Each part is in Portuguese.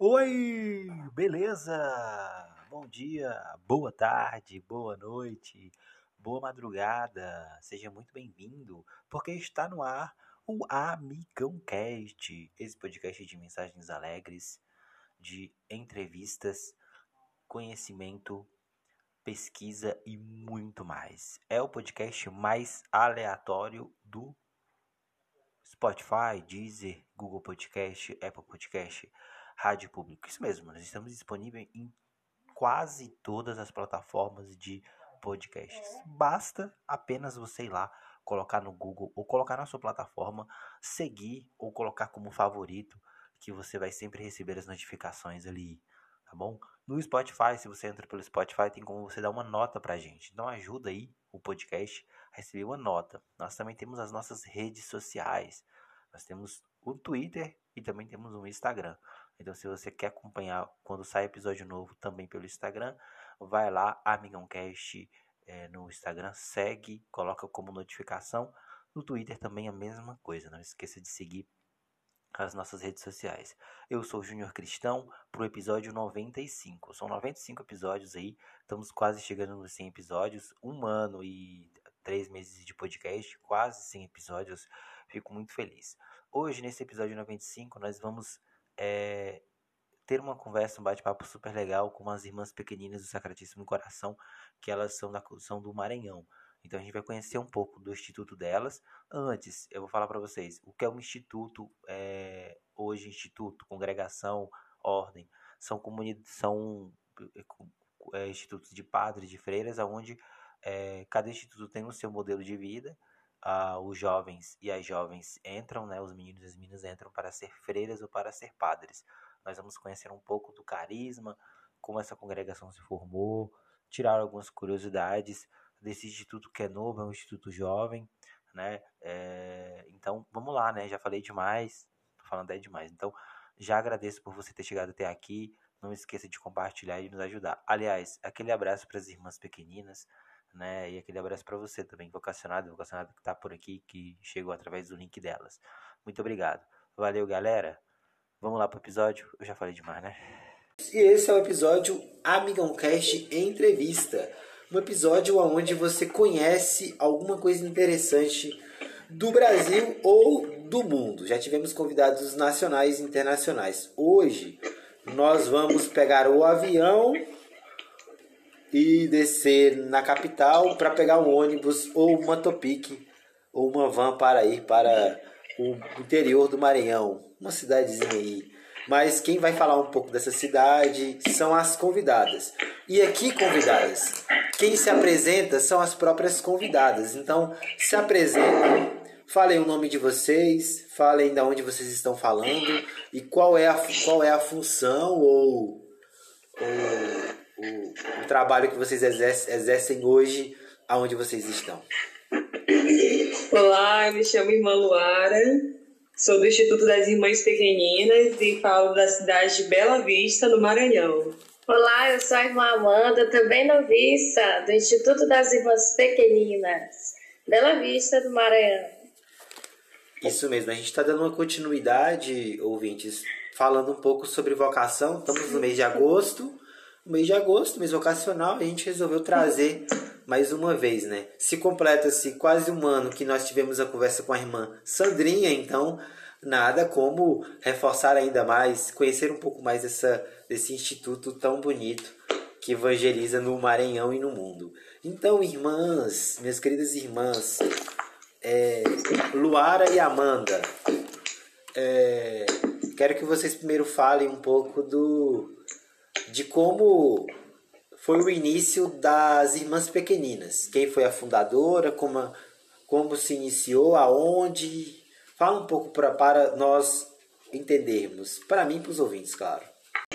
Oi, beleza? Bom dia, boa tarde, boa noite, boa madrugada. Seja muito bem-vindo, porque está no ar o Amigão Cast, esse podcast de mensagens alegres, de entrevistas, conhecimento, pesquisa e muito mais. É o podcast mais aleatório do Spotify, Deezer, Google Podcast, Apple Podcast Rádio Público. Isso mesmo, nós estamos disponíveis em quase todas as plataformas de podcasts. Basta apenas você ir lá, colocar no Google ou colocar na sua plataforma, seguir ou colocar como favorito, que você vai sempre receber as notificações ali, tá bom? No Spotify, se você entra pelo Spotify, tem como você dar uma nota pra gente. Então ajuda aí o podcast a receber uma nota. Nós também temos as nossas redes sociais. Nós temos o Twitter e também temos o Instagram. Então, se você quer acompanhar quando sai episódio novo também pelo Instagram, vai lá, AmigãoCast é, no Instagram, segue, coloca como notificação. No Twitter também a mesma coisa, não esqueça de seguir as nossas redes sociais. Eu sou o Júnior Cristão para o episódio 95. São 95 episódios aí, estamos quase chegando nos 100 episódios, um ano e três meses de podcast, quase 100 episódios, fico muito feliz. Hoje, nesse episódio 95, nós vamos é, ter uma conversa, um bate-papo super legal com umas irmãs pequeninas do Sacratíssimo Coração, que elas são da são do Maranhão. Então a gente vai conhecer um pouco do instituto delas. Antes, eu vou falar para vocês o que é um instituto é, hoje instituto, congregação, ordem, são comunidades, são é, institutos de padres, de freiras, aonde é, cada instituto tem o seu modelo de vida uh, os jovens e as jovens entram, né, os meninos e as meninas entram para ser freiras ou para ser padres. Nós vamos conhecer um pouco do carisma, como essa congregação se formou, tirar algumas curiosidades desse instituto que é novo, é um instituto jovem, né? É, então, vamos lá, né? Já falei demais, tô falando é demais. Então, já agradeço por você ter chegado até aqui. Não esqueça de compartilhar e nos ajudar. Aliás, aquele abraço para as irmãs pequeninas né? E aquele abraço para você também, vocacionado, vocacionado que está por aqui, que chegou através do link delas. Muito obrigado. Valeu, galera. Vamos lá pro episódio. Eu já falei demais, né? E esse é o episódio Amigão Cast Entrevista. Um episódio onde você conhece alguma coisa interessante do Brasil ou do mundo. Já tivemos convidados nacionais e internacionais. Hoje nós vamos pegar o avião e descer na capital para pegar um ônibus ou uma topique ou uma van para ir para o interior do Maranhão, uma cidadezinha aí. Mas quem vai falar um pouco dessa cidade são as convidadas. E aqui, convidadas, quem se apresenta são as próprias convidadas. Então, se apresentem, falem o nome de vocês, falem de onde vocês estão falando e qual é a, qual é a função ou, ou o, o trabalho que vocês exercem, exercem hoje aonde vocês estão. Olá, eu me chamo Irmã Luara, sou do Instituto das Irmãs Pequeninas e falo da cidade de Bela Vista, no Maranhão. Olá, eu sou a irmã Amanda, também noviça, do Instituto das Irmãs Pequeninas, Bela Vista, do Maranhão. Isso mesmo, a gente está dando uma continuidade, ouvintes, falando um pouco sobre vocação. Estamos no mês de agosto mês de agosto, mês vocacional, a gente resolveu trazer mais uma vez, né? Se completa-se quase um ano que nós tivemos a conversa com a irmã Sandrinha, então nada como reforçar ainda mais, conhecer um pouco mais dessa, desse instituto tão bonito que evangeliza no Maranhão e no mundo. Então, irmãs, minhas queridas irmãs, é, Luara e Amanda, é, quero que vocês primeiro falem um pouco do de como foi o início das Irmãs Pequeninas. Quem foi a fundadora, como, como se iniciou, aonde. Fala um pouco pra, para nós entendermos. Para mim e para os ouvintes, claro.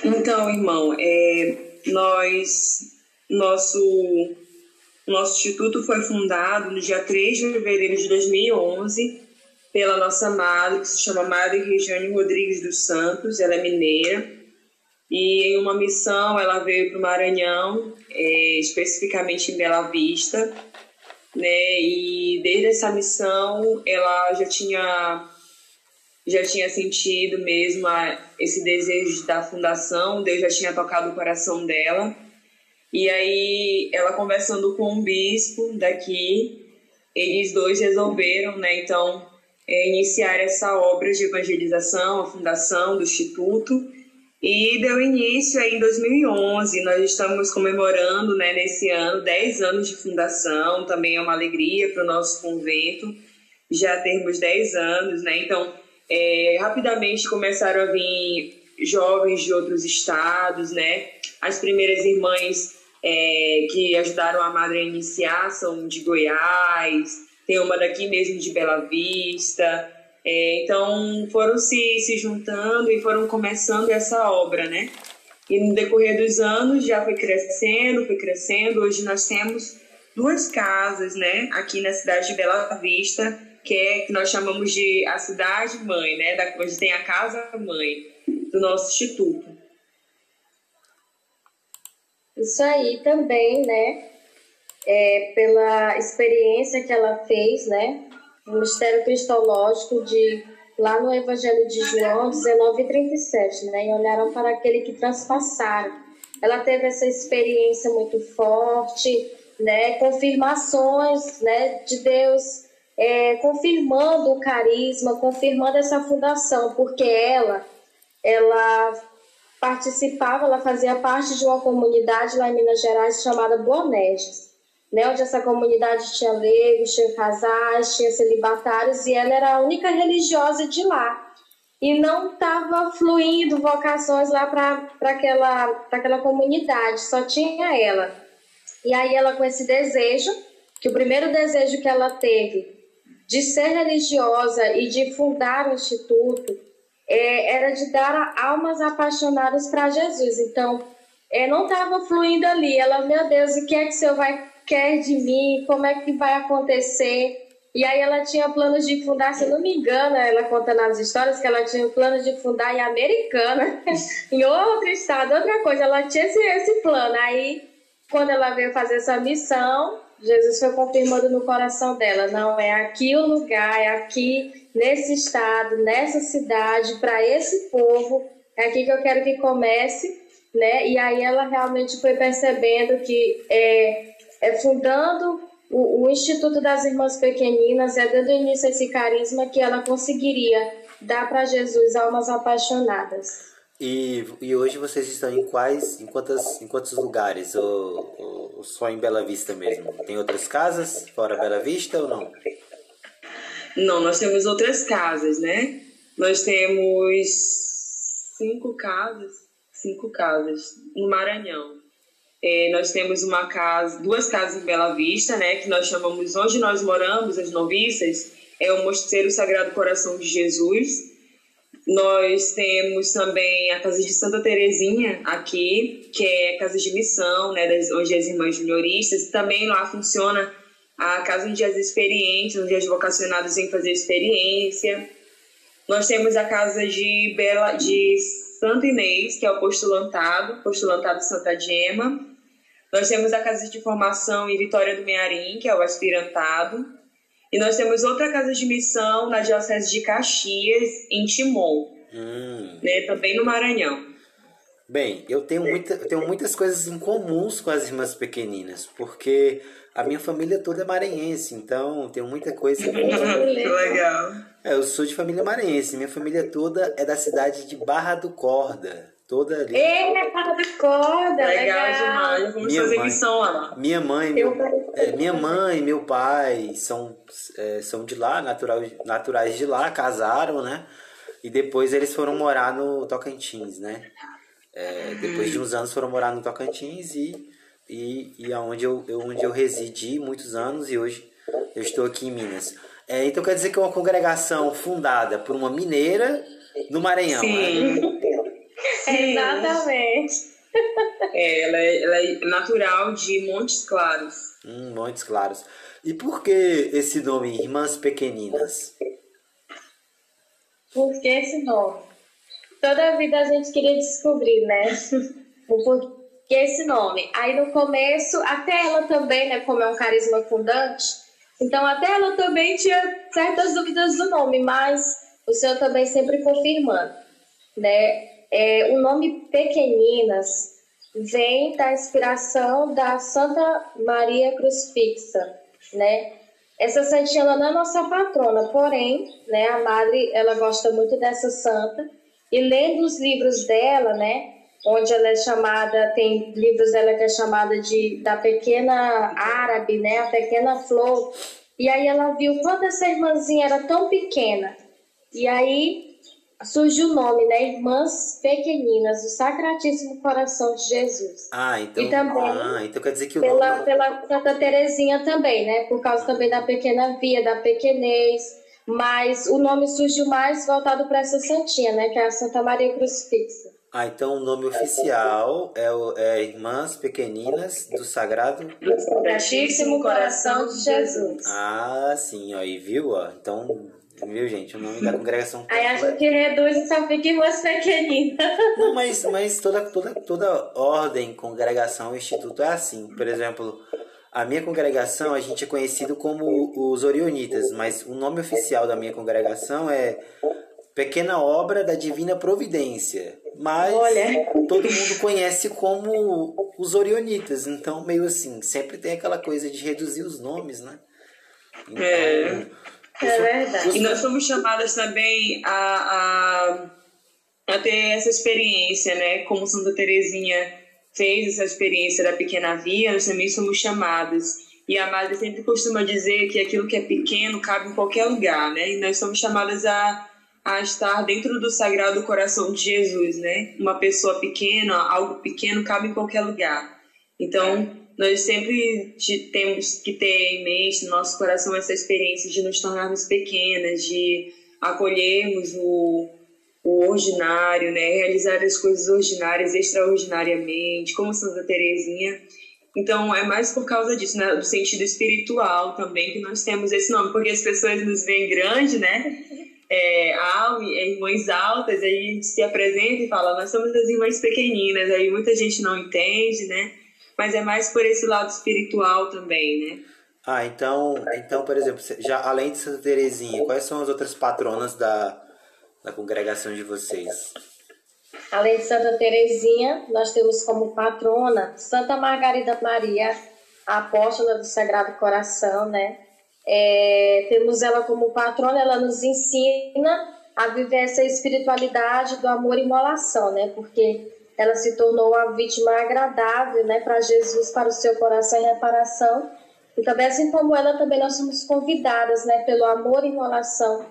Então, irmão, é, nós, nosso, nosso instituto foi fundado no dia 3 de fevereiro de 2011 pela nossa madre, que se chama Madre Regiane Rodrigues dos Santos, ela é mineira e em uma missão ela veio para o Maranhão, é, especificamente em Bela Vista, né? E desde essa missão ela já tinha já tinha sentido mesmo a, esse desejo da fundação, Deus já tinha tocado o coração dela. E aí, ela conversando com um bispo daqui, eles dois resolveram, né, então, é, iniciar essa obra de evangelização, a fundação do Instituto. E deu início aí em 2011. Nós estamos comemorando, né, nesse ano, 10 anos de fundação. Também é uma alegria para o nosso convento já termos 10 anos, né? Então, é, rapidamente começaram a vir jovens de outros estados, né? As primeiras irmãs é, que ajudaram a madre a iniciar são de Goiás, tem uma daqui mesmo de Bela Vista. É, então foram se, se juntando e foram começando essa obra, né? E no decorrer dos anos já foi crescendo, foi crescendo. Hoje nós temos duas casas, né? Aqui na cidade de Bela Vista, que é que nós chamamos de a cidade mãe, né? Da, onde tem a casa mãe do nosso instituto. Isso aí também, né? É, pela experiência que ela fez, né? No Mistério Cristológico de lá no Evangelho de João 19 e 37, né? E olharam para aquele que transpassaram. Ela teve essa experiência muito forte, né? Confirmações, né? De Deus é, confirmando o carisma, confirmando essa fundação, porque ela, ela participava, ela fazia parte de uma comunidade lá em Minas Gerais chamada Boanerges, né, onde essa comunidade tinha leigos, tinha casais, tinha celibatários, e ela era a única religiosa de lá. E não estava fluindo vocações lá para aquela, aquela comunidade, só tinha ela. E aí ela com esse desejo, que o primeiro desejo que ela teve de ser religiosa e de fundar o instituto é, era de dar almas apaixonadas para Jesus. Então, é, não estava fluindo ali. Ela, meu Deus, o que é que o Senhor vai quer de mim? Como é que vai acontecer? E aí ela tinha planos de fundar, se não me engano, ela conta nas histórias que ela tinha planos de fundar em Americana, em outro estado, outra coisa. Ela tinha esse, esse plano. Aí, quando ela veio fazer essa missão, Jesus foi confirmando no coração dela: não, é aqui o lugar, é aqui, nesse estado, nessa cidade, para esse povo, é aqui que eu quero que comece, né? E aí ela realmente foi percebendo que é, é fundando o, o Instituto das Irmãs Pequeninas, é dando início a esse carisma que ela conseguiria dar para Jesus almas apaixonadas. E, e hoje vocês estão em quais, em, quantas, em quantos lugares? Ou, ou só em Bela Vista mesmo? Tem outras casas fora Bela Vista ou não? Não, nós temos outras casas, né? Nós temos cinco casas, cinco casas no Maranhão. É, nós temos uma casa, duas casas em Bela Vista, né? Que nós chamamos onde nós moramos, as noviças, é o Mosteiro Sagrado Coração de Jesus nós temos também a Casa de Santa Terezinha aqui, que é casa de missão, né, onde as irmãs junioristas, também lá funciona a casa onde as experiências, onde as vocacionadas vêm fazer experiência. Nós temos a casa de Bela de Santo Inês, que é o postulantado, postulantado Santa Gema. Nós temos a casa de formação em Vitória do Mearim, que é o aspirantado. E nós temos outra casa de missão na Diocese de Caxias, em Timon, hum. né, também no Maranhão. Bem, eu tenho, muita, eu tenho muitas coisas em comuns com as irmãs pequeninas, porque a minha família toda é maranhense, então tenho muita coisa em comum. que legal. É, eu sou de família maranhense, minha família toda é da cidade de Barra do Corda toda ali. É, para de corda, legal, legal. demais. Vamos minha fazer mãe, missão lá. Minha mãe, meu, é, minha mãe, meu pai são, é, são de lá, natural, naturais de lá, casaram, né? E depois eles foram morar no Tocantins, né? É, depois de uns anos foram morar no Tocantins e e, e aonde eu, eu onde eu residi muitos anos e hoje eu estou aqui em Minas. É, então quer dizer que é uma congregação fundada por uma mineira no Maranhão. Sim. Né? Exatamente. É, ela, é, ela é natural de Montes Claros. Hum, Montes Claros. E por que esse nome, Irmãs Pequeninas? Por que esse nome? Toda a vida a gente queria descobrir, né? O porquê esse nome. Aí no começo, até ela também, né, como é um carisma fundante, então até ela também tinha certas dúvidas do nome, mas o Senhor também sempre confirmando, né? É, o nome Pequeninas vem da inspiração da Santa Maria Crucifixa, né? Essa santinha ela não é nossa patrona, porém, né, a madre ela gosta muito dessa santa e lendo os livros dela, né, onde ela é chamada, tem livros dela que é chamada de da pequena árabe, né, a pequena flor. E aí ela viu quando essa irmãzinha era tão pequena. E aí surge o nome, né? Irmãs Pequeninas, do Sacratíssimo Coração de Jesus. Ah, então, e também, ah, então quer dizer que o pela, nome... pela Santa Terezinha também, né? Por causa também da pequena via, da pequenez. Mas o nome surgiu mais voltado para essa santinha, né? Que é a Santa Maria Crucifixa. Ah, então o nome oficial é, o, é Irmãs Pequeninas do Sagrado... Do Sacratíssimo Coração de Jesus. Ah, sim, aí viu, ó. Então Viu, gente? O nome da congregação. Aí acho que reduz e só fica irmãs pequeninas. Não, mas, mas toda, toda, toda ordem, congregação, instituto é assim. Por exemplo, a minha congregação, a gente é conhecido como os Orionitas, mas o nome oficial da minha congregação é Pequena Obra da Divina Providência. Mas Olha. todo mundo conhece como os Orionitas. Então, meio assim, sempre tem aquela coisa de reduzir os nomes, né? Então, é. É verdade. E nós fomos chamadas também a, a, a ter essa experiência, né? Como Santa Terezinha fez essa experiência da pequena via, nós também somos chamadas. E a Madre sempre costuma dizer que aquilo que é pequeno cabe em qualquer lugar, né? E nós somos chamadas a, a estar dentro do Sagrado Coração de Jesus, né? Uma pessoa pequena, algo pequeno cabe em qualquer lugar. Então, nós sempre temos que ter em mente no nosso coração essa experiência de nos tornarmos pequenas, de acolhermos o, o ordinário, né? realizar as coisas ordinárias extraordinariamente, como Santa Teresinha. Então, é mais por causa disso, né? do sentido espiritual também, que nós temos esse nome, porque as pessoas nos veem grande, né? É, é, irmãs altas, aí a gente se apresenta e fala, nós somos as irmãs pequeninas, aí muita gente não entende, né? mas é mais por esse lado espiritual também, né? Ah, então, então, por exemplo, já além de Santa Terezinha, quais são as outras patronas da, da congregação de vocês? Além de Santa Terezinha, nós temos como patrona Santa Margarida Maria, a apóstola do Sagrado Coração, né? É, temos ela como patrona, ela nos ensina a viver essa espiritualidade do amor e imolação, né? Porque ela se tornou uma vítima agradável né, para Jesus, para o seu coração em reparação. E também, assim como ela, também nós somos convidadas né, pelo amor e enrolação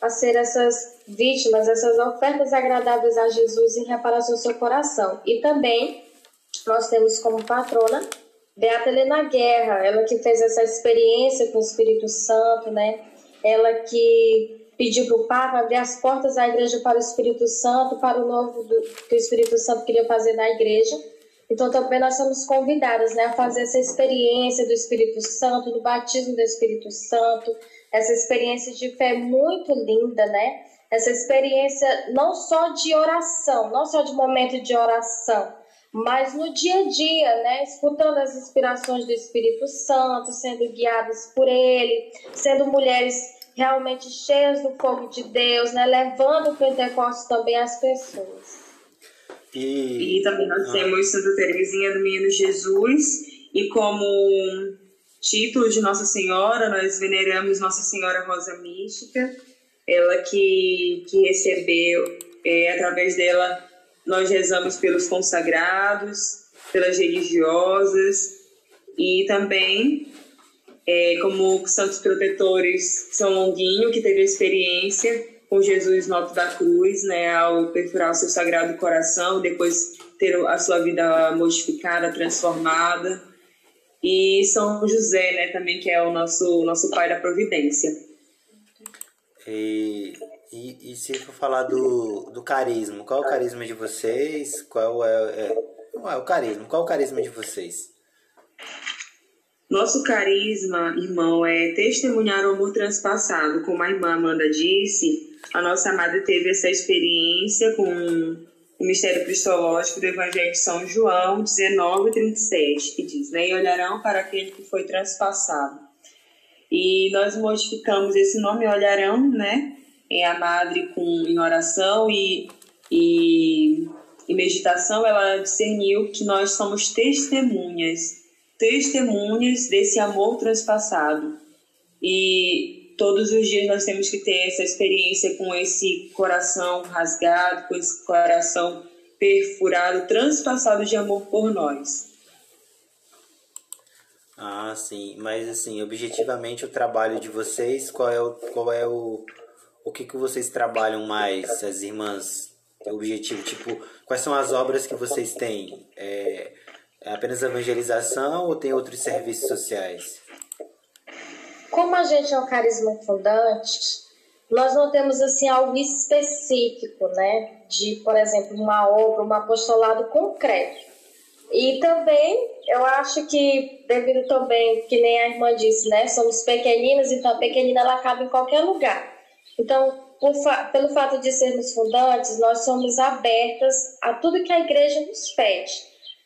a ser essas vítimas, essas ofertas agradáveis a Jesus em reparação ao seu coração. E também nós temos como patrona Beata Helena Guerra, ela que fez essa experiência com o Espírito Santo, né? Ela que pediu para o Papa abrir as portas da igreja para o Espírito Santo, para o novo do, que o Espírito Santo queria fazer na igreja. Então também nós somos convidadas né, a fazer essa experiência do Espírito Santo, do batismo do Espírito Santo, essa experiência de fé muito linda, né? Essa experiência não só de oração, não só de momento de oração, mas no dia a dia, né? Escutando as inspirações do Espírito Santo, sendo guiadas por Ele, sendo mulheres realmente cheias do fogo de Deus, né? levando o Pentecostes também às pessoas. E, e também nós ah. temos Santa Teresinha do Menino Jesus, e como título de Nossa Senhora, nós veneramos Nossa Senhora Rosa Mística, ela que, que recebeu, é, através dela, nós rezamos pelos consagrados, pelas religiosas, e também é, como santos protetores São Longuinho, que teve experiência com Jesus no alto da cruz, né, ao perfurar o seu sagrado coração, depois ter a sua vida modificada, transformada. E São José, né, também, que é o nosso, nosso pai da providência. E, e, e se for falar do, do carisma, qual é o carisma de vocês? Qual é, é, qual é o carisma? Qual é o carisma de vocês? Nosso carisma, irmão, é testemunhar o amor transpassado. Como a irmã Amanda disse, a nossa amada teve essa experiência com o mistério cristológico do Evangelho de São João 19, 37, que diz, né? E olharão para aquele que foi transpassado. E nós modificamos esse nome, olharão, né? É, a madre com, em oração e, e, e meditação, ela discerniu que nós somos testemunhas, testemunhas desse amor transpassado. E todos os dias nós temos que ter essa experiência com esse coração rasgado, com esse coração perfurado, transpassado de amor por nós. Ah, sim, mas assim, objetivamente o trabalho de vocês, qual é o qual é o o que que vocês trabalham mais, as irmãs? O objetivo, tipo, quais são as obras que vocês têm? É, é apenas evangelização ou tem outros serviços sociais? Como a gente é um carisma fundante, nós não temos assim algo específico, né? De, por exemplo, uma obra, um apostolado concreto. E também eu acho que devido também, que nem a irmã disse, né? Somos pequeninas, então a pequenina ela cabe em qualquer lugar. Então, fa pelo fato de sermos fundantes, nós somos abertas a tudo que a igreja nos pede,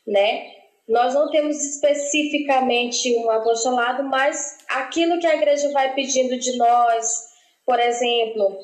né? Nós não temos especificamente um apostolado, mas aquilo que a igreja vai pedindo de nós, por exemplo,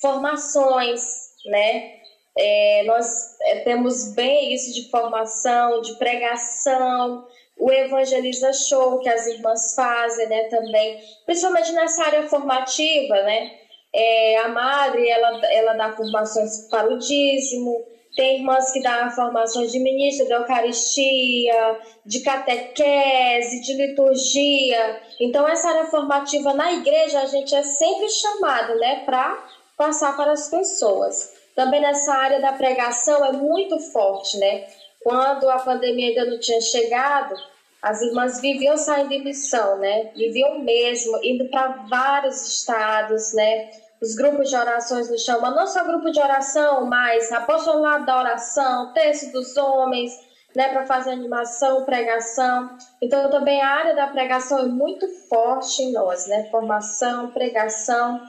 formações, né? É, nós é, temos bem isso de formação, de pregação, o Evangeliza Show que as irmãs fazem, né, também, principalmente nessa área formativa, né, é, a madre, ela, ela dá formações para o dízimo, tem irmãs que dão formações de ministro de Eucaristia, de catequese, de liturgia. Então, essa área formativa na igreja, a gente é sempre chamado né, para passar para as pessoas. Também nessa área da pregação é muito forte, né? Quando a pandemia ainda não tinha chegado, as irmãs viviam saindo em missão, né? Viviam mesmo, indo para vários estados, né? Os grupos de orações nos chamam, não só grupo de oração, mas apostolado da oração, texto dos homens, né? Para fazer animação, pregação. Então, também a área da pregação é muito forte em nós, né? Formação, pregação.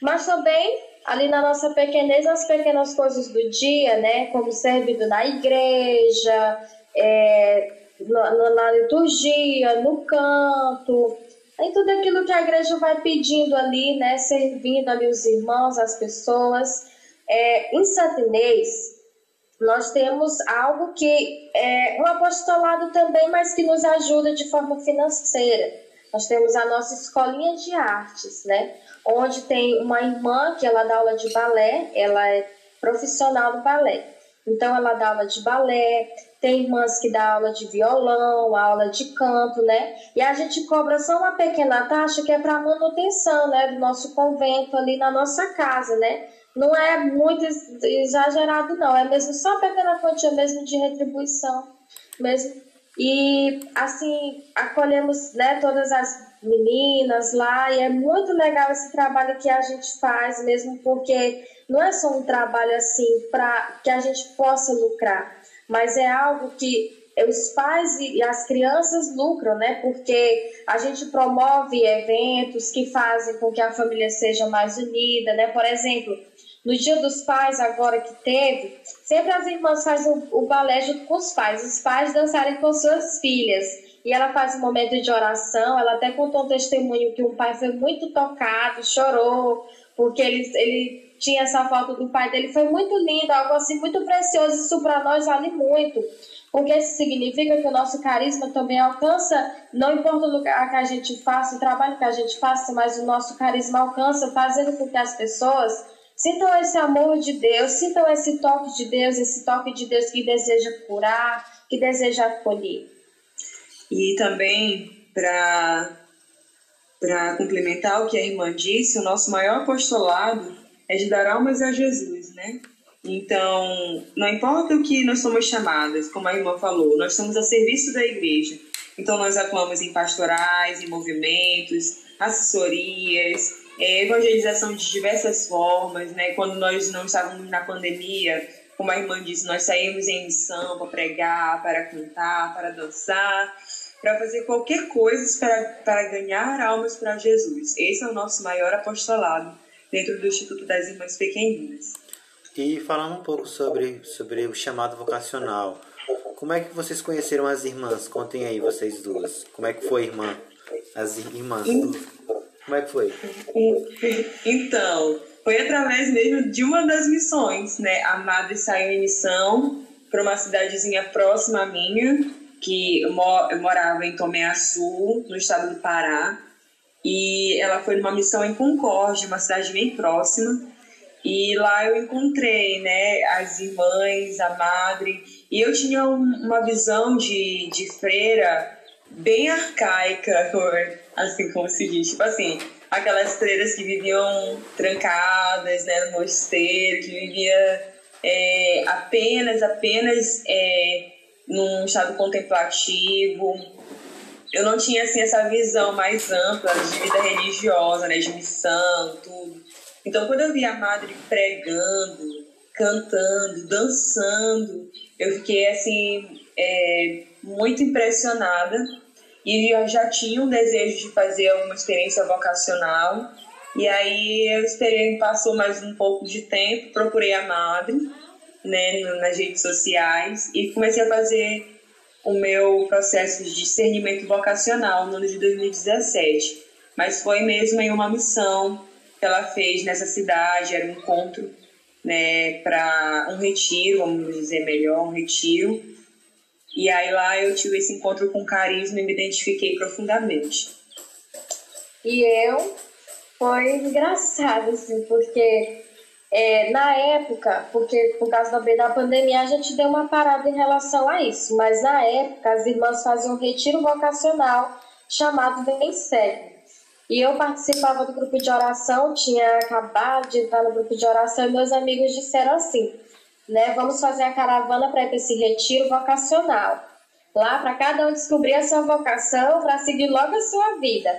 Mas também ali na nossa pequenez, as pequenas coisas do dia, né? Como servindo na igreja, é, na, na, liturgia, no canto, em tudo aquilo que a igreja vai pedindo ali, né? Servindo ali os irmãos, as pessoas. É, em Santinês, nós temos algo que é um apostolado também, mas que nos ajuda de forma financeira. Nós temos a nossa escolinha de artes, né? onde tem uma irmã que ela dá aula de balé, ela é profissional do balé. Então ela dá aula de balé, tem irmãs que dá aula de violão, aula de canto, né? E a gente cobra só uma pequena taxa que é para manutenção, né, do nosso convento ali na nossa casa, né? Não é muito exagerado não, é mesmo só uma pequena quantia mesmo de retribuição, mesmo. E assim, acolhemos, né, todas as meninas lá, e é muito legal esse trabalho que a gente faz, mesmo porque não é só um trabalho assim para que a gente possa lucrar, mas é algo que os pais e as crianças lucram, né? Porque a gente promove eventos que fazem com que a família seja mais unida, né? Por exemplo, no Dia dos Pais, agora que teve, sempre as irmãs fazem o, balé junto com os pais, os pais dançarem com suas filhas e ela faz um momento de oração. Ela até contou um testemunho que um pai foi muito tocado, chorou, porque ele, ele tinha essa falta do pai dele. Foi muito lindo, algo assim muito precioso. Isso para nós vale muito, porque isso significa que o nosso carisma também alcança, não importa o lugar que a gente faça, o trabalho que a gente faça, mas o nosso carisma alcança, fazendo com que as pessoas sintam esse amor de Deus, sintam esse toque de Deus, esse toque de Deus que deseja curar, que deseja acolher. E também, para complementar o que a irmã disse, o nosso maior apostolado é de dar almas a Jesus, né? Então, não importa o que nós somos chamadas, como a irmã falou, nós estamos a serviço da igreja. Então, nós atuamos em pastorais, em movimentos, assessorias, é, evangelização de diversas formas, né? Quando nós não estávamos na pandemia, como a irmã disse, nós saímos em missão para pregar, para cantar, para dançar para fazer qualquer coisa para, para ganhar almas para Jesus. Esse é o nosso maior apostolado dentro do Instituto das Irmãs Pequeninas. E falando um pouco sobre, sobre o chamado vocacional, como é que vocês conheceram as irmãs? Contem aí, vocês duas. Como é que foi, irmã? As irmãs? Como é que foi? Então, foi através mesmo de uma das missões, né? A madre saiu em missão para uma cidadezinha próxima à minha, que eu, morava em Tomé Açu, no estado do Pará, e ela foi numa missão em Concórdia, uma cidade bem próxima, e lá eu encontrei, né, as irmãs, a madre, e eu tinha um, uma visão de, de freira bem arcaica, assim como se diz, tipo assim, aquelas freiras que viviam trancadas, né, no mosteiro, que vivia é, apenas, apenas é, num estado contemplativo. Eu não tinha assim essa visão mais ampla de vida religiosa, né, de missão, tudo. Então, quando eu vi a madre pregando, cantando, dançando, eu fiquei assim é, muito impressionada e eu já tinha um desejo de fazer alguma experiência vocacional. E aí eu esperei, passou mais um pouco de tempo, procurei a madre, né, nas redes sociais e comecei a fazer o meu processo de discernimento vocacional no ano de 2017. Mas foi mesmo em uma missão que ela fez nessa cidade, era um encontro né, para um retiro, vamos dizer melhor, um retiro e aí lá eu tive esse encontro com carisma e me identifiquei profundamente. E eu foi engraçado, assim, porque é, na época, porque por causa da, pandemia a gente deu uma parada em relação a isso, mas na época as irmãs faziam um retiro vocacional chamado Vem Segue. E eu participava do grupo de oração, tinha acabado de entrar no grupo de oração e meus amigos disseram assim: né? Vamos fazer a caravana para esse retiro vocacional. Lá para cada um descobrir a sua vocação para seguir logo a sua vida.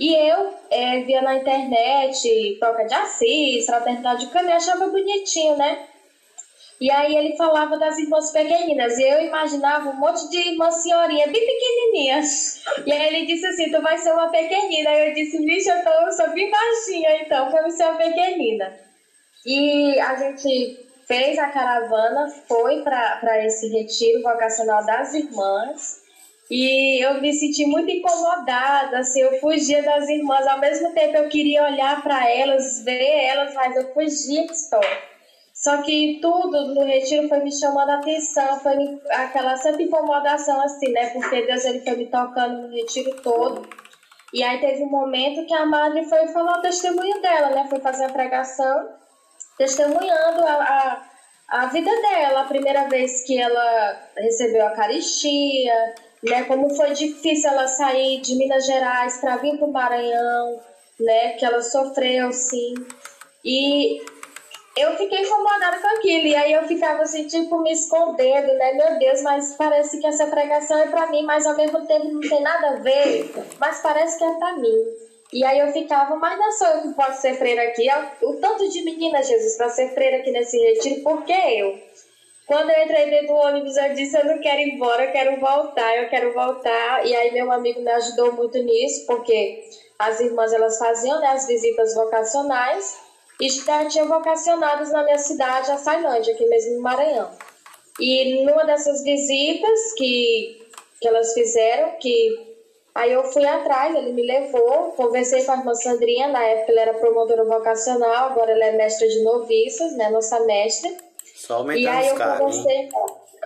E eu é, via na internet, Toca de Assis, Fraternidade de Caminho, achava bonitinho, né? E aí ele falava das irmãs pequeninas, e eu imaginava um monte de irmã senhorinha, bem pequenininhas. E aí ele disse assim, tu vai ser uma pequenina. Aí eu disse, bicho, eu, tô, eu sou bem baixinha, então, pra ser uma pequenina. E a gente fez a caravana, foi para esse retiro vocacional das irmãs. E eu me senti muito incomodada, assim, eu fugia das irmãs, ao mesmo tempo eu queria olhar para elas, ver elas, mas eu fugia que história. Só que tudo no retiro foi me chamando a atenção, foi aquela sempre incomodação assim, né? Porque Deus ele foi me tocando no retiro todo. E aí teve um momento que a madre foi falar o testemunho dela, né? Foi fazer a pregação testemunhando a, a, a vida dela, a primeira vez que ela recebeu a Eucaristia, né, como foi difícil ela sair de Minas Gerais para vir para o Maranhão, né, que ela sofreu, sim. E eu fiquei incomodada com aquilo, e aí eu ficava assim, tipo, me escondendo, né, meu Deus, mas parece que essa pregação é para mim, mas ao mesmo tempo não tem nada a ver, mas parece que é para mim. E aí eu ficava, mas não sou eu que posso ser freira aqui. O tanto de meninas, Jesus, para ser freira aqui nesse retiro, por que eu? Quando eu entrei dentro do ônibus, eu disse, eu não quero ir embora, eu quero voltar, eu quero voltar. E aí meu amigo me ajudou muito nisso, porque as irmãs, elas faziam né, as visitas vocacionais e já tinham vocacionadas na minha cidade, a Sailândia, aqui mesmo no Maranhão. E numa dessas visitas que, que elas fizeram, que Aí eu fui atrás, ele me levou, conversei com a irmã Sandrinha, na época ela era promotora vocacional, agora ela é mestra de noviças, né, nossa mestra. Só aumentando e aí eu conversei,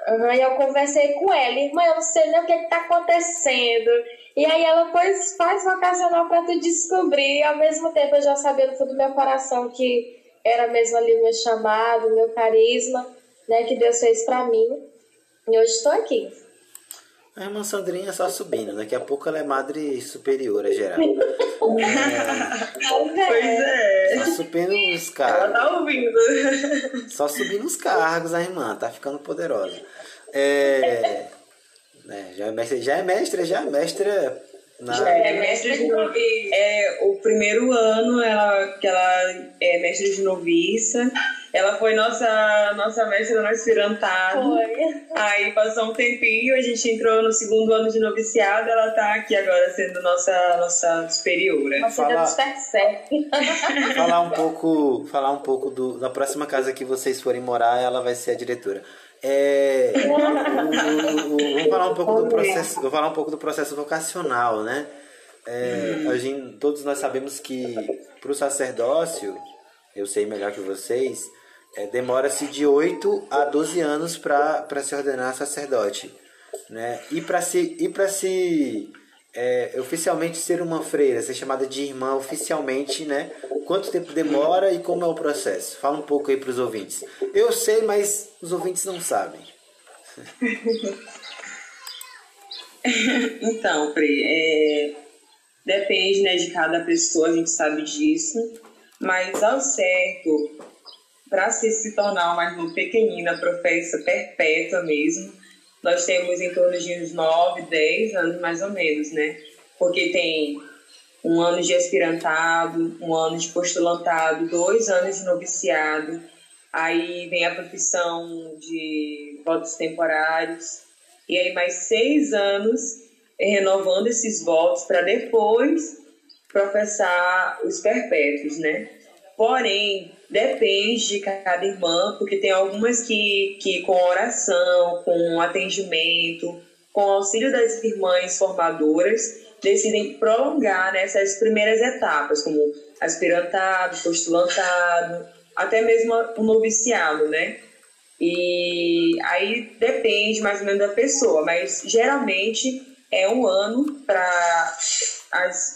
uhum, eu conversei com ela, irmã, eu não sei nem o que está acontecendo. E aí ela pois faz vocacional para tu descobrir, e ao mesmo tempo eu já sabia no fundo do meu coração que era mesmo ali o meu chamado, o meu carisma, né, que Deus fez para mim. E hoje estou aqui. A irmã Sandrinha só subindo, daqui a pouco ela é madre superiora geral. É. Pois é. Só subindo os cargos. Ela tá ouvindo. Só subindo os cargos, a irmã, tá ficando poderosa. É, né, já é mestra, já é mestra, já é mestra na... Já é mestre de noviça. É, o primeiro ano ela, que ela é mestre de noviça. Ela foi nossa, nossa mestra no aspirantado. Foi. Aí passou um tempinho, a gente entrou no segundo ano de noviciado, ela tá aqui agora sendo nossa, nossa superiora. Nossa, Fala... certo. falar um pouco, falar um pouco do, da próxima casa que vocês forem morar, ela vai ser a diretora. É, o, o, vamos falar um pouco do processo, vou falar um pouco do processo vocacional, né? É, a gente, todos nós sabemos que para o sacerdócio eu sei melhor que vocês, é, demora-se de 8 a 12 anos para se ordenar sacerdote. Né? E para se, e se é, oficialmente ser uma freira, ser chamada de irmã oficialmente, né? Quanto tempo demora e como é o processo? Fala um pouco aí para os ouvintes. Eu sei, mas os ouvintes não sabem. então, Pre, é, depende né, de cada pessoa, a gente sabe disso. Mas ao certo, para se, tornar uma irmã pequenina, professa perpétua mesmo, nós temos em torno de uns 9, 10 anos mais ou menos, né? Porque tem um ano de aspirantado, um ano de postulantado, dois anos de noviciado, aí vem a profissão de votos temporários, e aí mais seis anos renovando esses votos para depois professar os perpétuos, né? Porém, depende de cada irmã, porque tem algumas que, que com oração, com atendimento, com auxílio das irmãs formadoras, decidem prolongar nessas primeiras etapas, como aspirantado, postulantado, até mesmo o noviciado, né? E aí depende mais ou menos da pessoa, mas geralmente é um ano para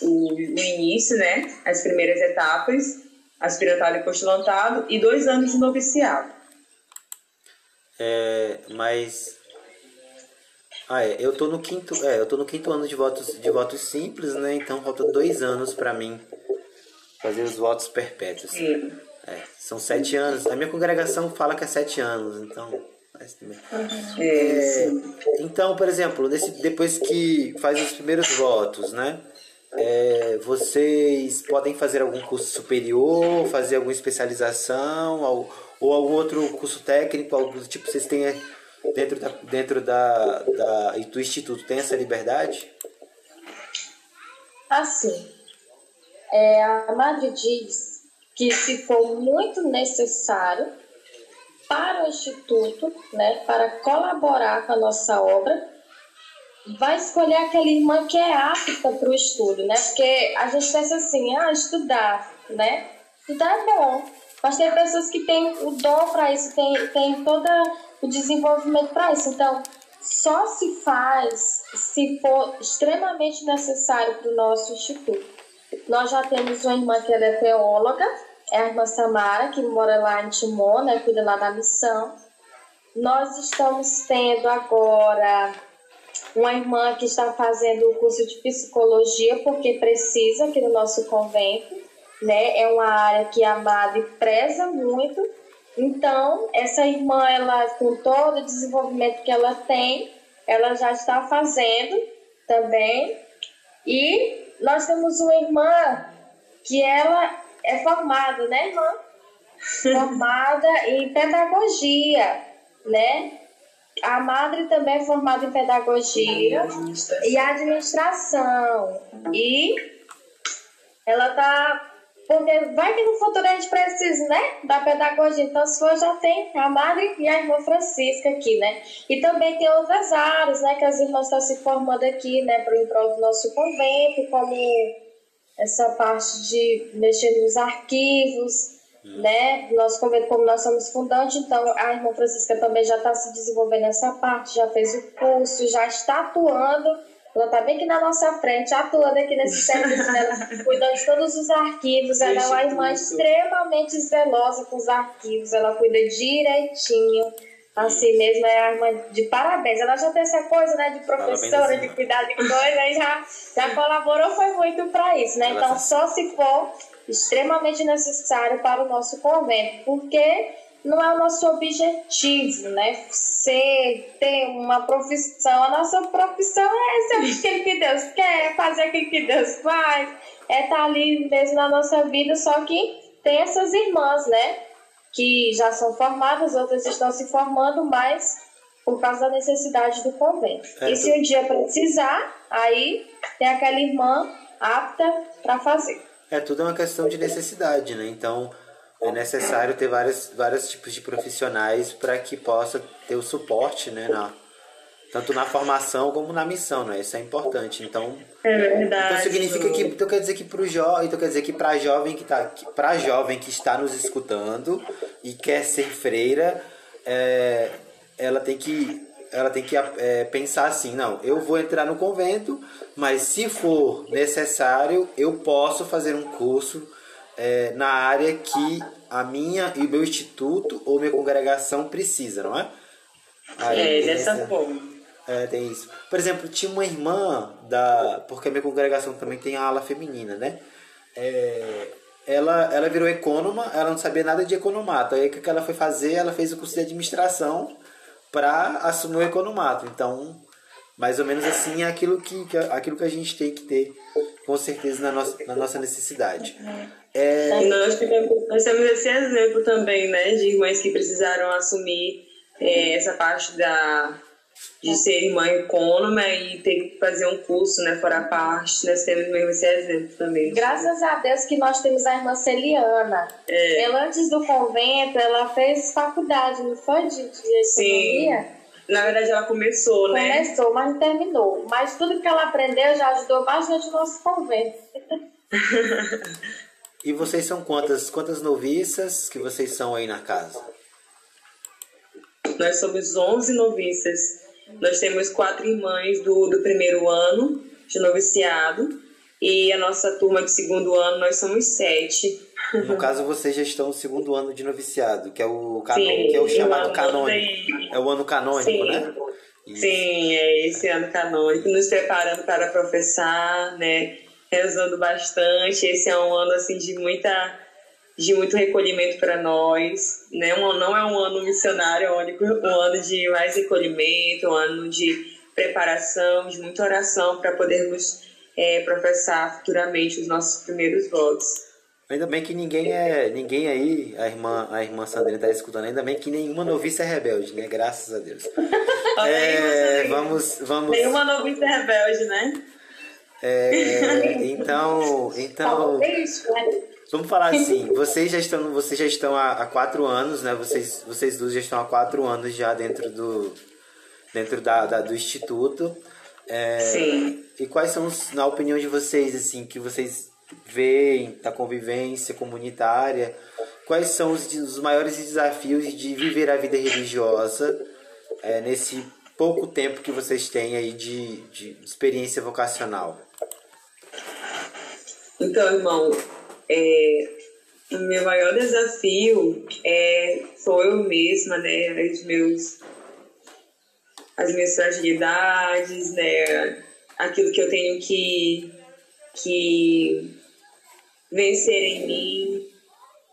o, o início, né? As primeiras etapas, aspirantado e postulantado, e dois anos de noviciado. É, mas ah, é. Eu tô no quinto, é, eu tô no quinto ano de votos, de votos simples, né? Então falta dois anos para mim fazer os votos perpétuos. Sim. É, são sete anos. A minha congregação fala que é sete anos, então. É, é, então, por exemplo, nesse, depois que faz os primeiros votos, né? É, vocês podem fazer algum curso superior, fazer alguma especialização ou, ou algum outro curso técnico, algo tipo vocês têm dentro da, dentro da, da do instituto tem essa liberdade? Assim, é, a Madre diz que se for muito necessário para o instituto, né, para colaborar com a nossa obra, vai escolher aquela irmã que é apta para o estudo, né? Porque a gente pensa assim, ah, estudar, né? Estudar é bom, mas tem pessoas que têm o dom para isso, tem, tem todo o desenvolvimento para isso. Então, só se faz se for extremamente necessário para o nosso instituto. Nós já temos uma irmã que ela é teóloga, é a irmã Samara, que mora lá em Timon, né, cuida lá da missão. Nós estamos tendo agora uma irmã que está fazendo o curso de psicologia porque precisa aqui no nosso convento, né? É uma área que a Madre preza muito. Então, essa irmã, ela com todo o desenvolvimento que ela tem, ela já está fazendo também. E nós temos uma irmã que ela é formada, né, irmã? Formada em pedagogia, né? A madre também é formada em pedagogia e administração. E ela tá. Porque vai que no futuro a gente precisa, né? Da pedagogia. Então, se for, já tem a madre e a irmã Francisca aqui, né? E também tem outras áreas, né? Que as irmãs estão se formando aqui, né? Para o prol do nosso convento, como essa parte de mexer nos arquivos, né? Convento, como nós somos fundantes, então a irmã Francisca também já está se desenvolvendo nessa parte, já fez o curso, já está atuando, ela está bem aqui na nossa frente, atuando aqui nesse serviço, né? cuidando de todos os arquivos, ela é uma irmã extremamente zelosa com os arquivos, ela cuida direitinho, assim mesmo, é a irmã de parabéns. Ela já tem essa coisa, né, de professora, de cuidar de coisa, e já, já colaborou, foi muito para isso, né? Então, só se for extremamente necessário para o nosso convento, porque não é o nosso objetivo, né? Ser, ter uma profissão. A nossa profissão é ser aquilo que Deus quer, fazer aquilo que Deus faz, é estar ali mesmo na nossa vida, só que tem essas irmãs, né? Que já são formadas, outras estão se formando, mas por causa da necessidade do convento. É, e se um dia precisar, aí tem aquela irmã apta para fazer. É, tudo é uma questão de necessidade, né? Então, é necessário ter vários, vários tipos de profissionais para que possa ter o suporte, né, na, tanto na formação como na missão, né? Isso é importante. Então, é verdade. Então significa que então quer dizer que pro jovem, então quer dizer que para jovem que tá para jovem que está nos escutando e quer ser freira, é, ela tem que ela tem que é, pensar assim, não, eu vou entrar no convento, mas se for necessário, eu posso fazer um curso é, na área que a minha e o meu instituto ou minha congregação precisa, não é? Aí, é, dessa essa, forma. É, tem isso. Por exemplo, tinha uma irmã da. Porque a minha congregação também tem a ala feminina, né? É, ela, ela virou econômica, ela não sabia nada de economato. Aí o que ela foi fazer? Ela fez o curso de administração para assumir o economato. Então, mais ou menos assim é aquilo que, que, aquilo que a gente tem que ter, com certeza, na nossa, na nossa necessidade. É... Nós, nós temos esse exemplo também, né, de irmãs que precisaram assumir é, essa parte da, de ser irmã econômica e ter que fazer um curso, né, fora a parte. Nós temos mesmo esse exemplo também. Graças a Deus que nós temos a irmã Celiana. É. Ela, antes do convento, ela fez faculdade, não foi, de, de economia? Sim. Na verdade, ela começou, né? Começou, mas não terminou. Mas tudo que ela aprendeu já ajudou bastante o nosso convento. e vocês são quantas, quantas noviças que vocês são aí na casa? Nós somos 11 noviças. Nós temos quatro irmãs do, do primeiro ano de noviciado e a nossa turma do segundo ano nós somos sete. No caso, vocês já estão no segundo ano de noviciado, que é o, canon, Sim, que é o chamado canônico. É o ano canônico, Sim. né? Isso. Sim, é esse ano canônico, nos preparando para professar, né? Rezando bastante. Esse é um ano assim de muita de muito recolhimento para nós, né? Um, não é um ano missionário, é um, um ano de mais recolhimento, um ano de preparação, de muita oração para podermos é, professar futuramente os nossos primeiros votos. Ainda bem que ninguém é ninguém aí, a irmã a irmã Sandrina está escutando. Ainda bem que nenhuma noviça é rebelde, né? Graças a Deus. é, vamos vamos. Nenhuma noviça é rebelde, né? É, então então. Vamos falar assim, vocês já estão, vocês já estão há, há, quatro anos, né? Vocês, vocês duas já estão há quatro anos já dentro do, dentro da, da do instituto. É, Sim. E quais são, na opinião de vocês, assim, que vocês veem da convivência comunitária? Quais são os, os maiores desafios de viver a vida religiosa é, nesse pouco tempo que vocês têm aí de, de experiência vocacional? Então, irmão, é, o meu maior desafio é sou eu mesma, né? Os meus, as minhas fragilidades, né? Aquilo que eu tenho que, que vencer em mim.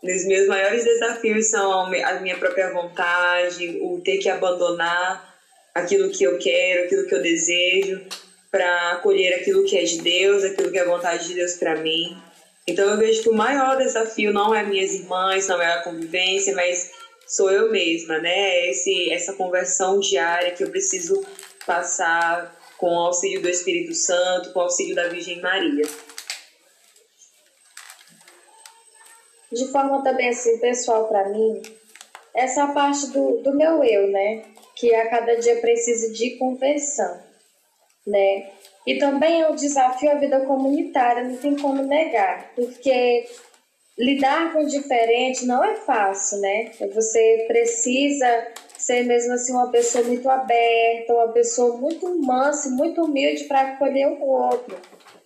Os meus maiores desafios são a minha própria vontade, o ter que abandonar aquilo que eu quero, aquilo que eu desejo, para acolher aquilo que é de Deus, aquilo que é a vontade de Deus para mim. Então eu vejo que o maior desafio não é minhas irmãs, não é a convivência, mas sou eu mesma, né? Esse, essa conversão diária que eu preciso passar com o auxílio do Espírito Santo, com o auxílio da Virgem Maria. De forma também assim, pessoal, para mim, essa parte do, do meu eu, né? Que a cada dia precisa de conversão, né? E também é um desafio a vida comunitária, não tem como negar, porque lidar com o diferente não é fácil, né? Você precisa ser mesmo assim uma pessoa muito aberta, uma pessoa muito mansa, muito humilde para acolher o outro,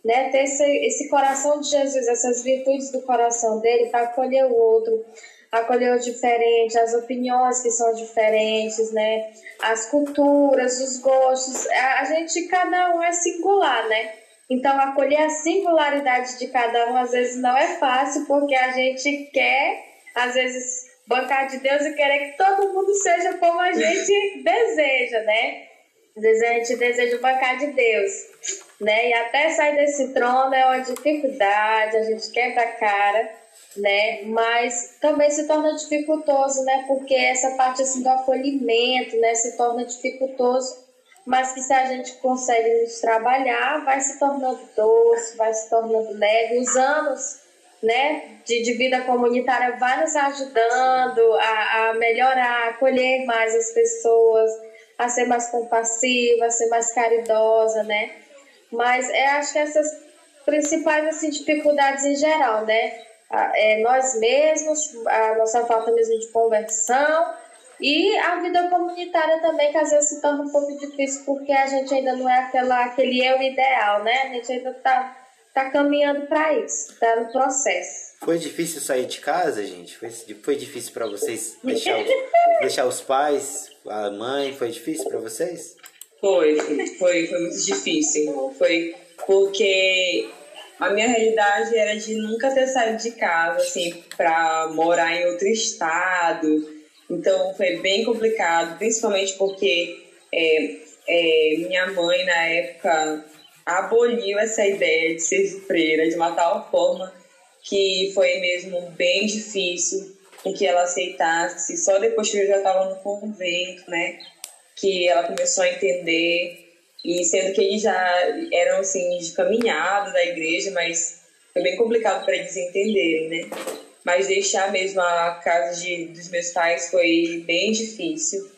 né? Ter esse, esse coração de Jesus, essas virtudes do coração dele para acolher o outro, acolher o diferente, as opiniões que são diferentes, né? As culturas, os gostos, a, gente, cada um é singular, né? Então, acolher a singularidade de cada um às vezes não é fácil, porque a gente quer, às vezes, bancar de Deus e querer que todo mundo seja como a gente deseja, né? Às vezes a gente deseja bancar de Deus, né? E até sair desse trono é uma dificuldade, a gente quebra a cara né? Mas também se torna dificultoso, né? Porque essa parte assim do acolhimento, né, se torna dificultoso, mas que se a gente consegue nos trabalhar, vai se tornando doce, vai se tornando leve. Os anos, né, de, de vida comunitária vai nos ajudando a, a melhorar, a acolher mais as pessoas, a ser mais compassiva, a ser mais caridosa, né? Mas é, acho que essas principais assim, dificuldades em geral, né? É, nós mesmos, a nossa falta mesmo de conversão e a vida comunitária também, que às vezes se torna um pouco difícil porque a gente ainda não é aquela, aquele eu ideal, né? A gente ainda está tá caminhando para isso, está no processo. Foi difícil sair de casa, gente? Foi, foi difícil para vocês deixar, deixar os pais, a mãe? Foi difícil para vocês? Foi, foi, foi muito difícil. Foi porque a minha realidade era de nunca ter saído de casa, assim, para morar em outro estado. Então foi bem complicado, principalmente porque é, é, minha mãe, na época, aboliu essa ideia de ser freira de uma tal forma que foi mesmo bem difícil com que ela aceitasse. Só depois que eu já estava no convento, né, que ela começou a entender. E sendo que eles já eram assim de caminhada da igreja, mas foi bem complicado para eles entenderem, né? Mas deixar mesmo a casa de, dos meus pais foi bem difícil.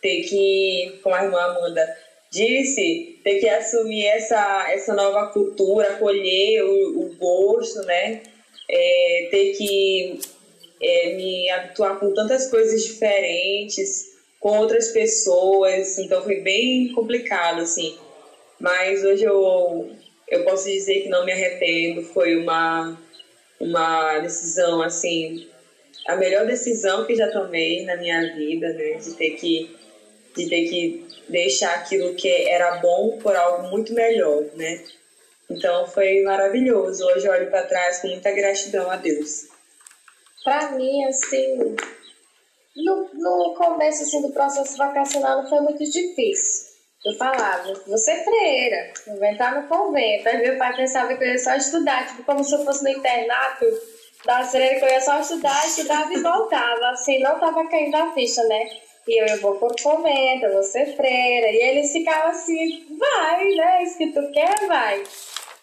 Ter que, como a irmã Amanda disse, ter que assumir essa, essa nova cultura, colher o, o gosto, né? é, ter que é, me habituar com tantas coisas diferentes, com outras pessoas, então foi bem complicado, assim. Mas hoje eu, eu posso dizer que não me arrependo, foi uma, uma decisão, assim, a melhor decisão que já tomei na minha vida, né, de ter que, de ter que deixar aquilo que era bom por algo muito melhor, né. Então foi maravilhoso. Hoje eu olho para trás com muita gratidão a Deus. Para mim, assim, no, no começo assim, do processo vacacional não foi muito difícil. Eu falava, você é freira, vou entrar no convento. Aí meu pai pensava que eu ia só estudar, tipo, como se eu fosse no internato da freira, que eu ia só estudar, estudava e voltava. Assim, não tava caindo a ficha, né? E eu, eu vou por convento, eu vou ser freira. E eles ficavam assim, vai, né? Isso que tu quer, vai.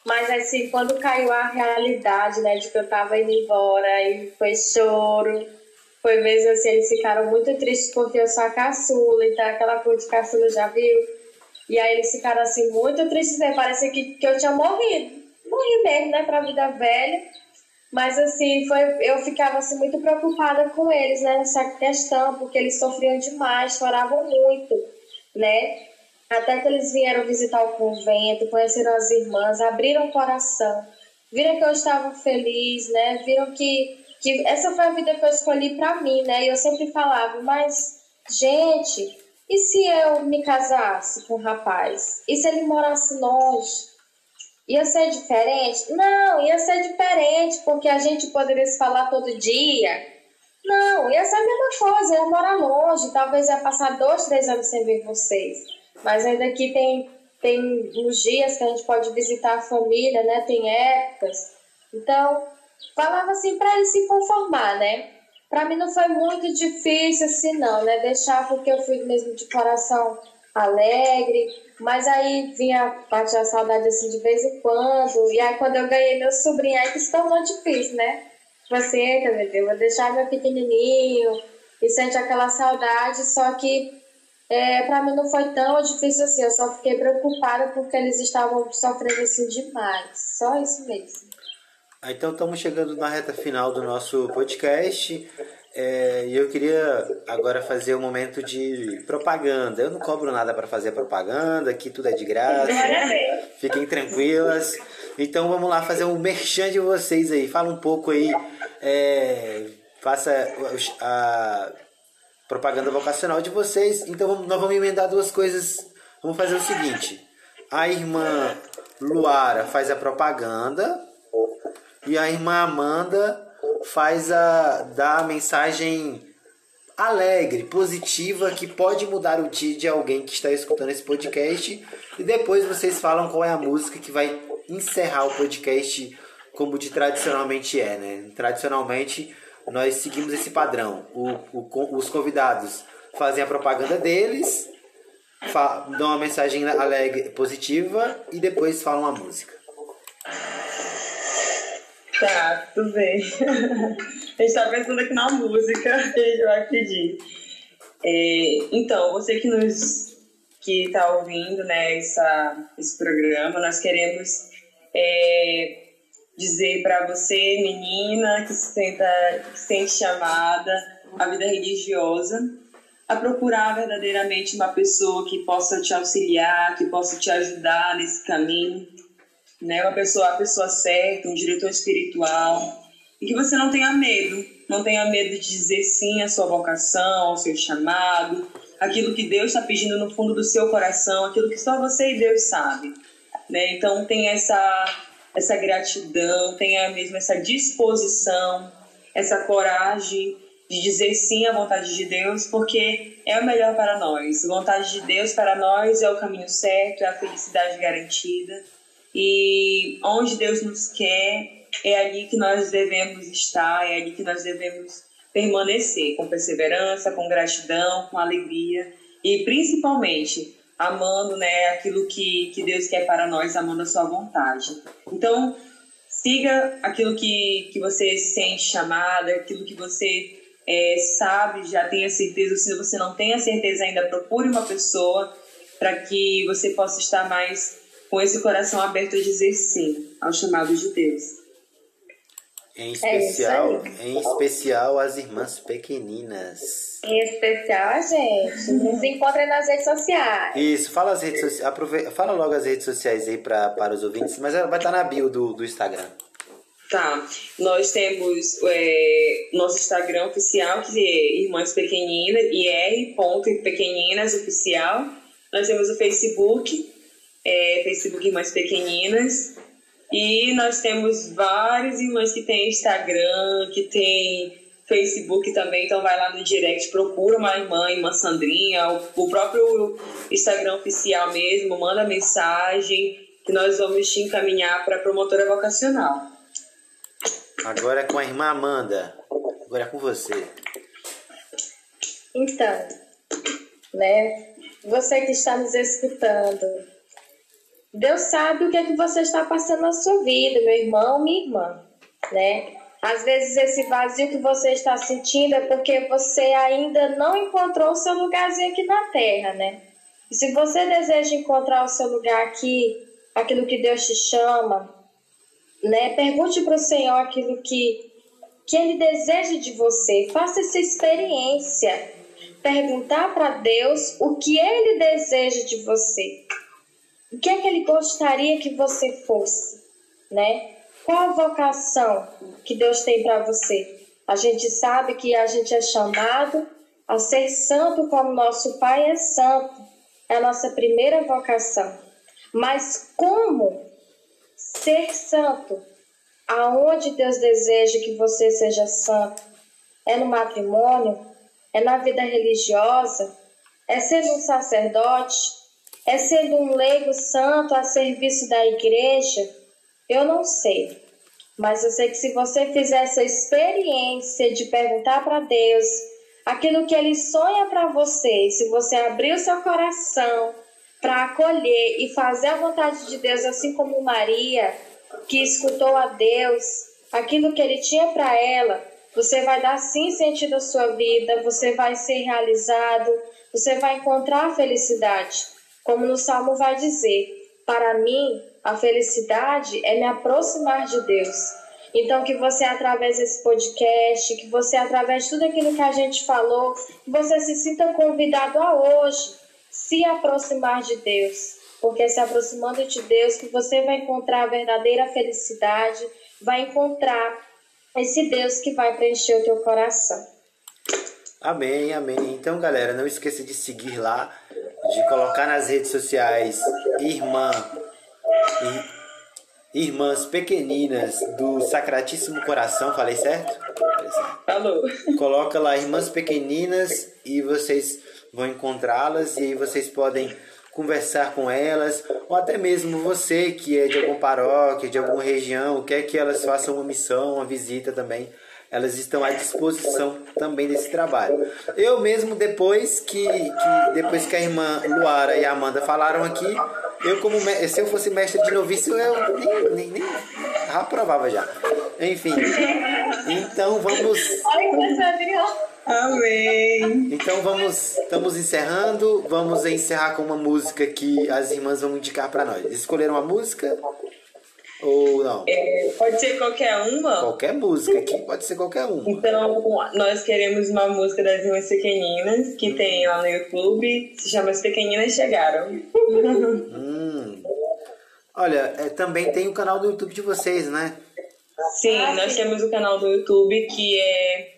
Mas assim, quando caiu a realidade, né, de que eu tava indo embora, e foi choro, foi mesmo assim, eles ficaram muito tristes porque eu sou a caçula, então aquela coisa de caçula já viu. E aí eles ficaram assim, muito tristes, né? Parece que, que eu tinha morrido. Morri mesmo, né, pra vida velha. Mas assim, foi, eu ficava assim, muito preocupada com eles, né, nessa questão, porque eles sofriam demais, choravam muito, né? Até que eles vieram visitar o convento, conheceram as irmãs, abriram o coração, viram que eu estava feliz, né? Viram que, que essa foi a vida que eu escolhi para mim, né? E eu sempre falava, mas, gente, e se eu me casasse com um rapaz? E se ele morasse longe? Ia ser diferente? Não, ia ser diferente, porque a gente poderia se falar todo dia. Não, ia ser a mesma coisa, ia morar longe, talvez ia passar dois, três anos sem ver vocês. Mas ainda aqui tem, tem uns dias que a gente pode visitar a família, né? Tem épocas. Então, falava assim para ele se conformar, né? Para mim não foi muito difícil assim, não, né? Deixar porque eu fui mesmo de coração alegre, mas aí vinha bater a saudade assim de vez em quando. E aí quando eu ganhei meu sobrinho, aí que se tornou difícil, né? Você, tipo assim, meu Deus, vou deixar meu pequenininho e sente aquela saudade, só que é, para mim não foi tão difícil assim, eu só fiquei preocupada porque eles estavam sofrendo assim demais. Só isso mesmo. Ah, então estamos chegando na reta final do nosso podcast. É, e eu queria agora fazer um momento de propaganda. Eu não cobro nada para fazer propaganda, aqui tudo é de graça. Fiquem tranquilas. Então vamos lá fazer um merchan de vocês aí. Fala um pouco aí. É, faça a propaganda vocacional de vocês. Então nós vamos emendar duas coisas. Vamos fazer o seguinte: a irmã Luara faz a propaganda e a irmã Amanda faz a dá a mensagem alegre, positiva que pode mudar o dia de alguém que está escutando esse podcast e depois vocês falam qual é a música que vai encerrar o podcast como de tradicionalmente é, né? Tradicionalmente nós seguimos esse padrão. O, o, os convidados fazem a propaganda deles, dão uma mensagem alegre, positiva e depois falam a música. Tá, tudo bem. a gente tá pensando aqui na música que a gente vai pedir. É, então, você que nos, que está ouvindo né, essa, esse programa. Nós queremos é, dizer para você, menina, que se, senta, que se sente chamada à vida religiosa, a procurar verdadeiramente uma pessoa que possa te auxiliar, que possa te ajudar nesse caminho, né? Uma pessoa, a pessoa certa, um diretor espiritual, e que você não tenha medo, não tenha medo de dizer sim à sua vocação, ao seu chamado, aquilo que Deus está pedindo no fundo do seu coração, aquilo que só você e Deus sabe, né? Então tem essa essa gratidão, tenha mesmo essa disposição, essa coragem de dizer sim à vontade de Deus, porque é o melhor para nós. A vontade de Deus para nós é o caminho certo, é a felicidade garantida. E onde Deus nos quer, é ali que nós devemos estar, é ali que nós devemos permanecer, com perseverança, com gratidão, com alegria e principalmente amando né, aquilo que, que Deus quer para nós, amando a sua vontade. Então, siga aquilo que, que você sente chamada, aquilo que você é, sabe, já tenha certeza, se você não tem a certeza ainda, procure uma pessoa para que você possa estar mais com esse coração aberto a dizer sim ao chamado de Deus. Em especial, é em especial as irmãs pequeninas. Em especial a gente. Nos encontra nas redes sociais. Isso, fala as redes sociais. Aproveita, fala logo as redes sociais aí pra, para os ouvintes, mas vai estar na bio do, do Instagram. Tá. Nós temos é, nosso Instagram oficial, que é Irmãs Pequeninas, ir.pequeninas oficial. Nós temos o Facebook, é, Facebook Irmãs Pequeninas. E nós temos várias irmãs que têm Instagram, que tem Facebook também, então vai lá no direct, procura uma irmã, irmã Sandrinha, o, o próprio Instagram oficial mesmo, manda mensagem que nós vamos te encaminhar para a promotora vocacional. Agora é com a irmã Amanda. Agora é com você. Então, né? Você que está nos escutando, Deus sabe o que é que você está passando na sua vida, meu irmão, minha irmã, né? Às vezes esse vazio que você está sentindo é porque você ainda não encontrou o seu lugarzinho aqui na terra, né? E se você deseja encontrar o seu lugar aqui, aquilo que Deus te chama, né? Pergunte para o Senhor aquilo que, que Ele deseja de você. Faça essa experiência. Perguntar para Deus o que Ele deseja de você. O que é que Ele gostaria que você fosse, né? Qual a vocação que Deus tem para você? A gente sabe que a gente é chamado a ser santo como nosso Pai é santo. É a nossa primeira vocação. Mas como ser santo, aonde Deus deseja que você seja santo, é no matrimônio, é na vida religiosa, é sendo um sacerdote, é sendo um leigo santo a serviço da igreja. Eu não sei, mas eu sei que se você fizer essa experiência de perguntar para Deus aquilo que Ele sonha para você, se você abrir o seu coração para acolher e fazer a vontade de Deus, assim como Maria, que escutou a Deus, aquilo que Ele tinha para ela, você vai dar sim sentido à sua vida, você vai ser realizado, você vai encontrar a felicidade. Como no Salmo vai dizer: Para mim, a felicidade é me aproximar de Deus. Então, que você, através desse podcast, que você, através de tudo aquilo que a gente falou, que você se sinta convidado a hoje se aproximar de Deus. Porque se aproximando de Deus, que você vai encontrar a verdadeira felicidade, vai encontrar esse Deus que vai preencher o teu coração. Amém, amém. Então, galera, não esqueça de seguir lá, de colocar nas redes sociais Irmã Irmãs Pequeninas do Sacratíssimo Coração, falei certo? Falou. Coloca lá Irmãs Pequeninas e vocês vão encontrá-las e aí vocês podem conversar com elas, ou até mesmo você que é de alguma paróquia, de alguma região, quer que elas façam uma missão, uma visita também elas estão à disposição também desse trabalho. Eu mesmo, depois que, que, depois que a irmã Luara e a Amanda falaram aqui, eu como se eu fosse mestre de noviço, eu nem, nem, nem aprovava já. Enfim. Então vamos. Amém. Então vamos. Estamos encerrando. Vamos encerrar com uma música que as irmãs vão indicar para nós. Escolheram uma música? Ou não? É, pode ser qualquer uma? Qualquer música aqui, pode ser qualquer uma. Então, nós queremos uma música das Irmãs Pequeninas, que tem lá no YouTube, se chama As Pequeninas Chegaram. Hum. Olha, é, também tem o canal do YouTube de vocês, né? Sim, nós temos o canal do YouTube que é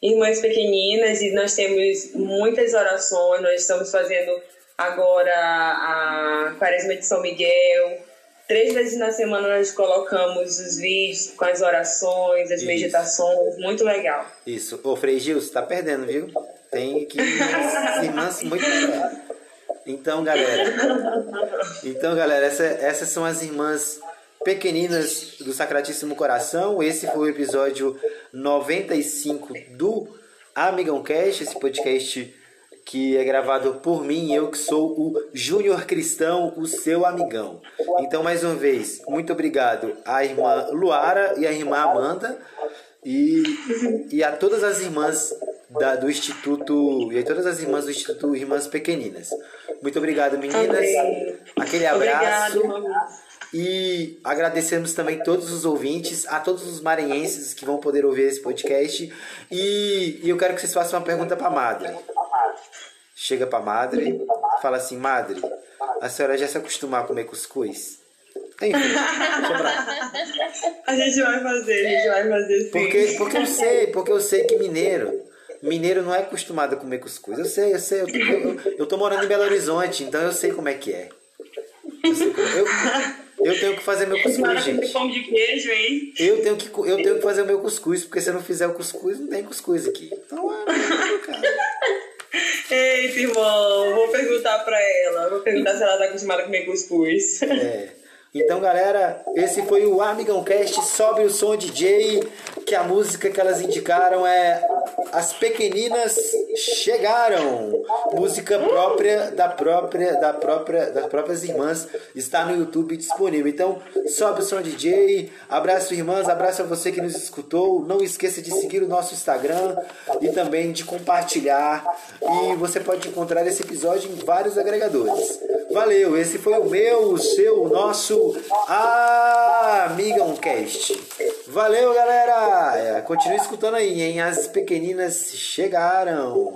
Irmãs Pequeninas e nós temos muitas orações. Nós estamos fazendo agora a Quaresma de São Miguel. Três vezes na semana nós colocamos os vídeos com as orações, as Isso. meditações. Muito legal. Isso. Ô, Frei Gil, você tá perdendo, viu? Tem que irmãs muito. Então, galera. Então, galera, essa- essas são as irmãs pequeninas do Sacratíssimo Coração. Esse foi o episódio 95 do Amigão Cast, esse podcast que é gravado por mim, eu que sou o Júnior Cristão, o seu amigão. Então, mais uma vez, muito obrigado à irmã Luara e à irmã Amanda e, e a todas as irmãs da- do Instituto e a todas as irmãs do Instituto Irmãs Pequeninas. Muito obrigado, meninas. Aquele abraço. Obrigada, irmã. E agradecemos também todos os ouvintes, a todos os maranhenses que vão poder ouvir esse podcast. E, e eu quero que vocês façam uma pergunta para a Madre. Chega para a Madre, fala assim: Madre, a senhora já se acostumar a comer cuscuz? Enfim. A gente vai fazer, a gente vai fazer sim. porque, porque eu sei, porque eu sei que mineiro. Mineiro não é acostumado a comer cuscuz. Eu sei, eu sei. Eu, eu, eu tô morando em Belo Horizonte, então eu sei como é que é. Eu, sei eu, eu tenho que fazer meu cuscuz, gente. pão de queijo, hein? Eu tenho, que, eu tenho que fazer o meu cuscuz, porque se eu não fizer o cuscuz, não tem cuscuz aqui. Então é cara. Eita, irmão, vou perguntar pra ela. Vou perguntar se ela tá acostumada a comer cuscuz. É. Então, galera, esse foi o Amigão Cast Sobe o Som DJ, que a música que elas indicaram é As Pequeninas Chegaram. Música própria da própria da própria das próprias irmãs, está no YouTube disponível. Então, sobe o som DJ. Abraço irmãs, abraço a você que nos escutou. Não esqueça de seguir o nosso Instagram e também de compartilhar. E você pode encontrar esse episódio em vários agregadores. Valeu, esse foi o meu, o seu, o nosso Amigão Cast. Valeu, galera! É, continue escutando aí, hein? As pequeninas chegaram.